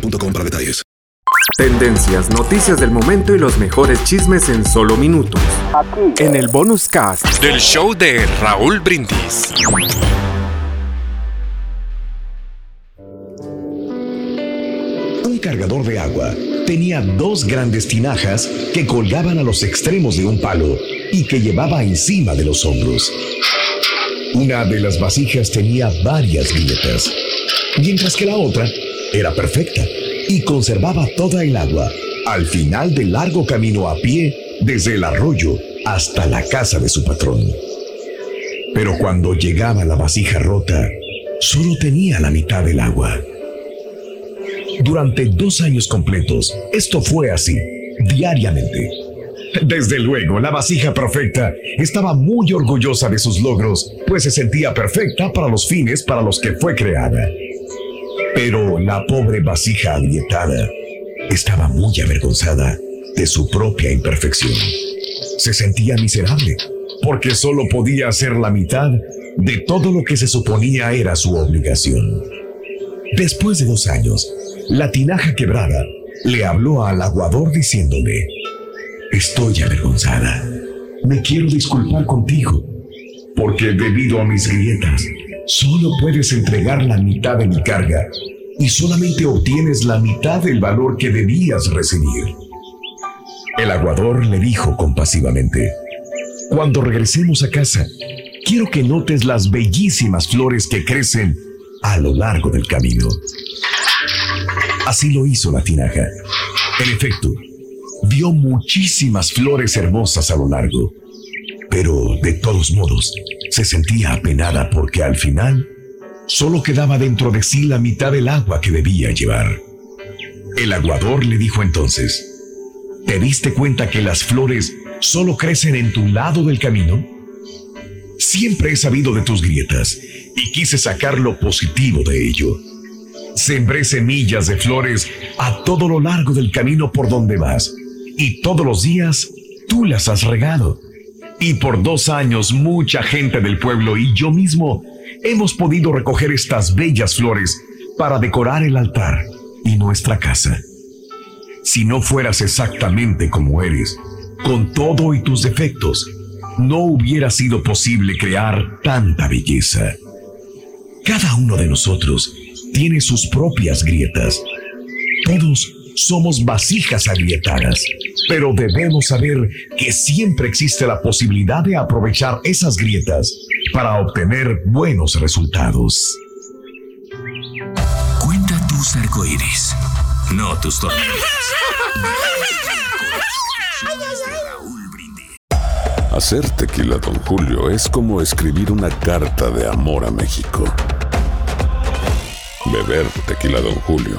boostmobile.com para detalles. Tendencias, noticias del momento y los mejores chismes en solo minutos. En el bonus cast del show de Raúl Brindis. Un cargador de agua tenía dos grandes tinajas que colgaban a los extremos de un palo y que llevaba encima de los hombros. Una de las vasijas tenía varias grietas, mientras que la otra era perfecta y conservaba toda el agua al final del largo camino a pie desde el arroyo hasta la casa de su patrón. Pero cuando llegaba la vasija rota, solo tenía la mitad del agua. Durante dos años completos, esto fue así, diariamente. Desde luego, la vasija perfecta estaba muy orgullosa de sus logros, pues se sentía perfecta para los fines para los que fue creada. Pero la pobre vasija agrietada estaba muy avergonzada de su propia imperfección. Se sentía miserable porque solo podía hacer la mitad de todo lo que se suponía era su obligación. Después de dos años, la tinaja quebrada le habló al aguador diciéndole, Estoy avergonzada. Me quiero disculpar contigo, porque debido a mis grietas, solo puedes entregar la mitad de mi carga y solamente obtienes la mitad del valor que debías recibir. El aguador le dijo compasivamente, Cuando regresemos a casa, quiero que notes las bellísimas flores que crecen a lo largo del camino. Así lo hizo la tinaja. En efecto, vio muchísimas flores hermosas a lo largo, pero de todos modos se sentía apenada porque al final solo quedaba dentro de sí la mitad del agua que debía llevar. El aguador le dijo entonces, ¿te diste cuenta que las flores solo crecen en tu lado del camino? Siempre he sabido de tus grietas y quise sacar lo positivo de ello. Sembré semillas de flores a todo lo largo del camino por donde vas y todos los días tú las has regado. Y por dos años mucha gente del pueblo y yo mismo hemos podido recoger estas bellas flores para decorar el altar y nuestra casa. Si no fueras exactamente como eres, con todo y tus defectos, no hubiera sido posible crear tanta belleza. Cada uno de nosotros tiene sus propias grietas. Todos somos vasijas agrietadas, pero debemos saber que siempre existe la posibilidad de aprovechar esas grietas para obtener buenos resultados. Cuenta tus arcoíris, no tus tormentas. Hacer tequila, Don Julio, es como escribir una carta de amor a México. Beber tequila, Don Julio,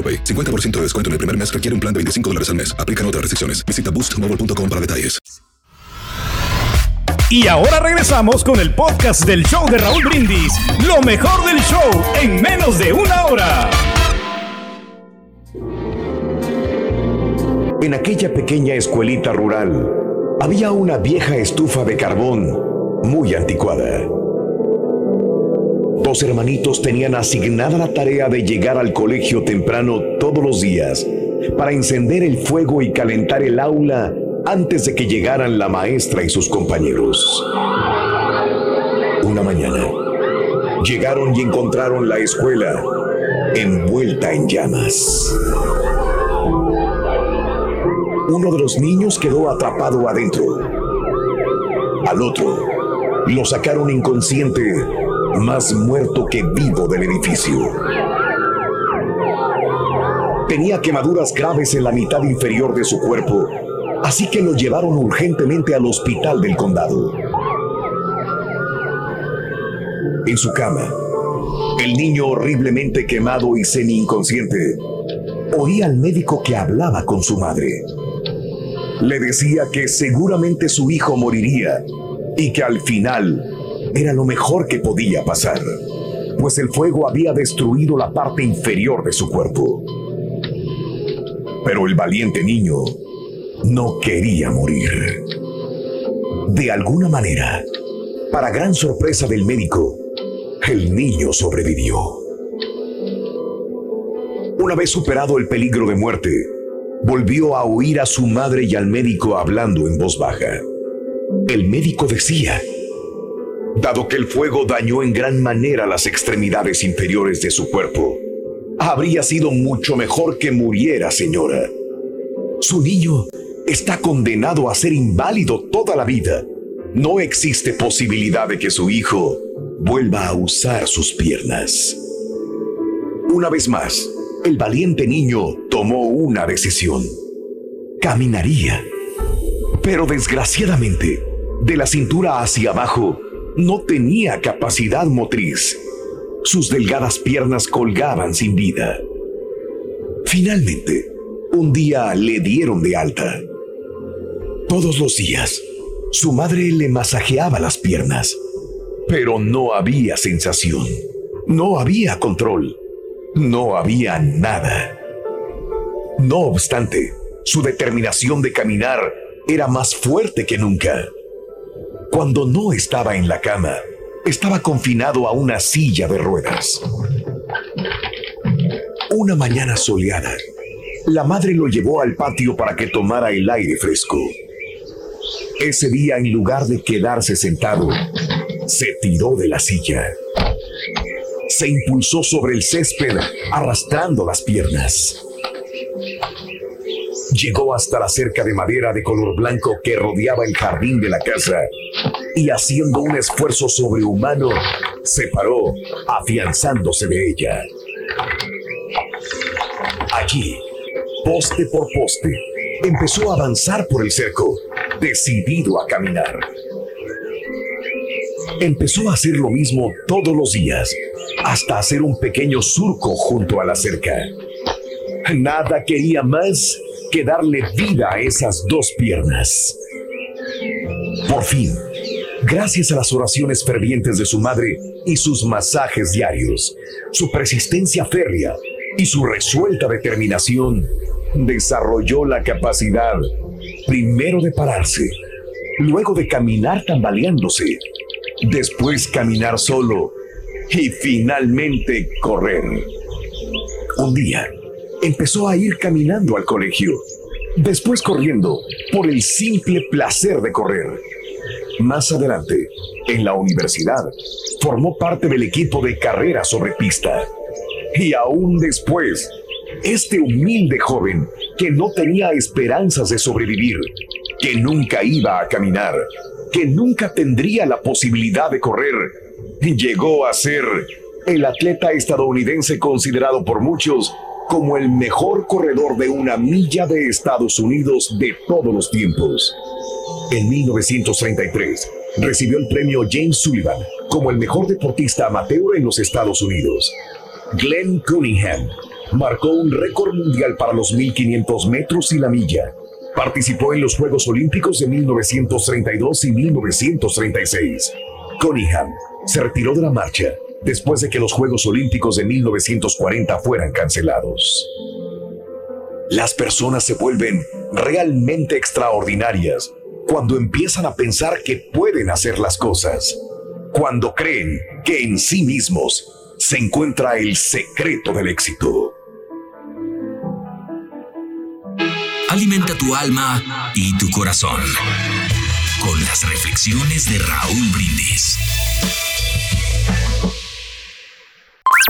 AroPay. 50% de descuento en el primer mes requiere un plan de 25 dólares al mes. Aplican otras restricciones. Visita boostmobile.com para detalles. Y ahora regresamos con el podcast del show de Raúl Brindis. Lo mejor del show en menos de una hora. En aquella pequeña escuelita rural había una vieja estufa de carbón muy anticuada. Dos hermanitos tenían asignada la tarea de llegar al colegio temprano todos los días para encender el fuego y calentar el aula antes de que llegaran la maestra y sus compañeros. Una mañana, llegaron y encontraron la escuela envuelta en llamas. Uno de los niños quedó atrapado adentro. Al otro lo sacaron inconsciente, más muerto que vivo del edificio. Tenía quemaduras graves en la mitad inferior de su cuerpo, así que lo llevaron urgentemente al hospital del condado. En su cama, el niño horriblemente quemado y semi-inconsciente oía al médico que hablaba con su madre. Le decía que seguramente su hijo moriría y que al final era lo mejor que podía pasar, pues el fuego había destruido la parte inferior de su cuerpo. Pero el valiente niño no quería morir. De alguna manera, para gran sorpresa del médico, el niño sobrevivió. Una vez superado el peligro de muerte, volvió a oír a su madre y al médico hablando en voz baja. El médico decía, dado que el fuego dañó en gran manera las extremidades inferiores de su cuerpo, habría sido mucho mejor que muriera, señora. Su niño está condenado a ser inválido toda la vida. No existe posibilidad de que su hijo vuelva a usar sus piernas. Una vez más, el valiente niño tomó una decisión. Caminaría. Pero desgraciadamente, de la cintura hacia abajo, no tenía capacidad motriz. Sus delgadas piernas colgaban sin vida. Finalmente, un día le dieron de alta. Todos los días, su madre le masajeaba las piernas, pero no había sensación, no había control, no había nada. No obstante, su determinación de caminar era más fuerte que nunca. Cuando no estaba en la cama, estaba confinado a una silla de ruedas. Una mañana soleada, la madre lo llevó al patio para que tomara el aire fresco. Ese día, en lugar de quedarse sentado, se tiró de la silla. Se impulsó sobre el césped, arrastrando las piernas. Llegó hasta la cerca de madera de color blanco que rodeaba el jardín de la casa y haciendo un esfuerzo sobrehumano, se paró, afianzándose de ella. Allí, poste por poste, empezó a avanzar por el cerco, decidido a caminar. Empezó a hacer lo mismo todos los días, hasta hacer un pequeño surco junto a la cerca. Nada quería más que darle vida a esas dos piernas. Por fin, gracias a las oraciones fervientes de su madre y sus masajes diarios, su persistencia férrea y su resuelta determinación, desarrolló la capacidad primero de pararse, luego de caminar tambaleándose, después caminar solo y finalmente correr. Un día, empezó a ir caminando al colegio, después corriendo por el simple placer de correr. Más adelante, en la universidad, formó parte del equipo de carrera sobre pista. Y aún después, este humilde joven que no tenía esperanzas de sobrevivir, que nunca iba a caminar, que nunca tendría la posibilidad de correr, llegó a ser el atleta estadounidense considerado por muchos como el mejor corredor de una milla de Estados Unidos de todos los tiempos. En 1933, recibió el premio James Sullivan como el mejor deportista amateur en los Estados Unidos. Glenn Cunningham marcó un récord mundial para los 1500 metros y la milla. Participó en los Juegos Olímpicos de 1932 y 1936. Cunningham se retiró de la marcha después de que los Juegos Olímpicos de 1940 fueran cancelados. Las personas se vuelven realmente extraordinarias cuando empiezan a pensar que pueden hacer las cosas, cuando creen que en sí mismos se encuentra el secreto del éxito. Alimenta tu alma y tu corazón con las reflexiones de Raúl Brindis.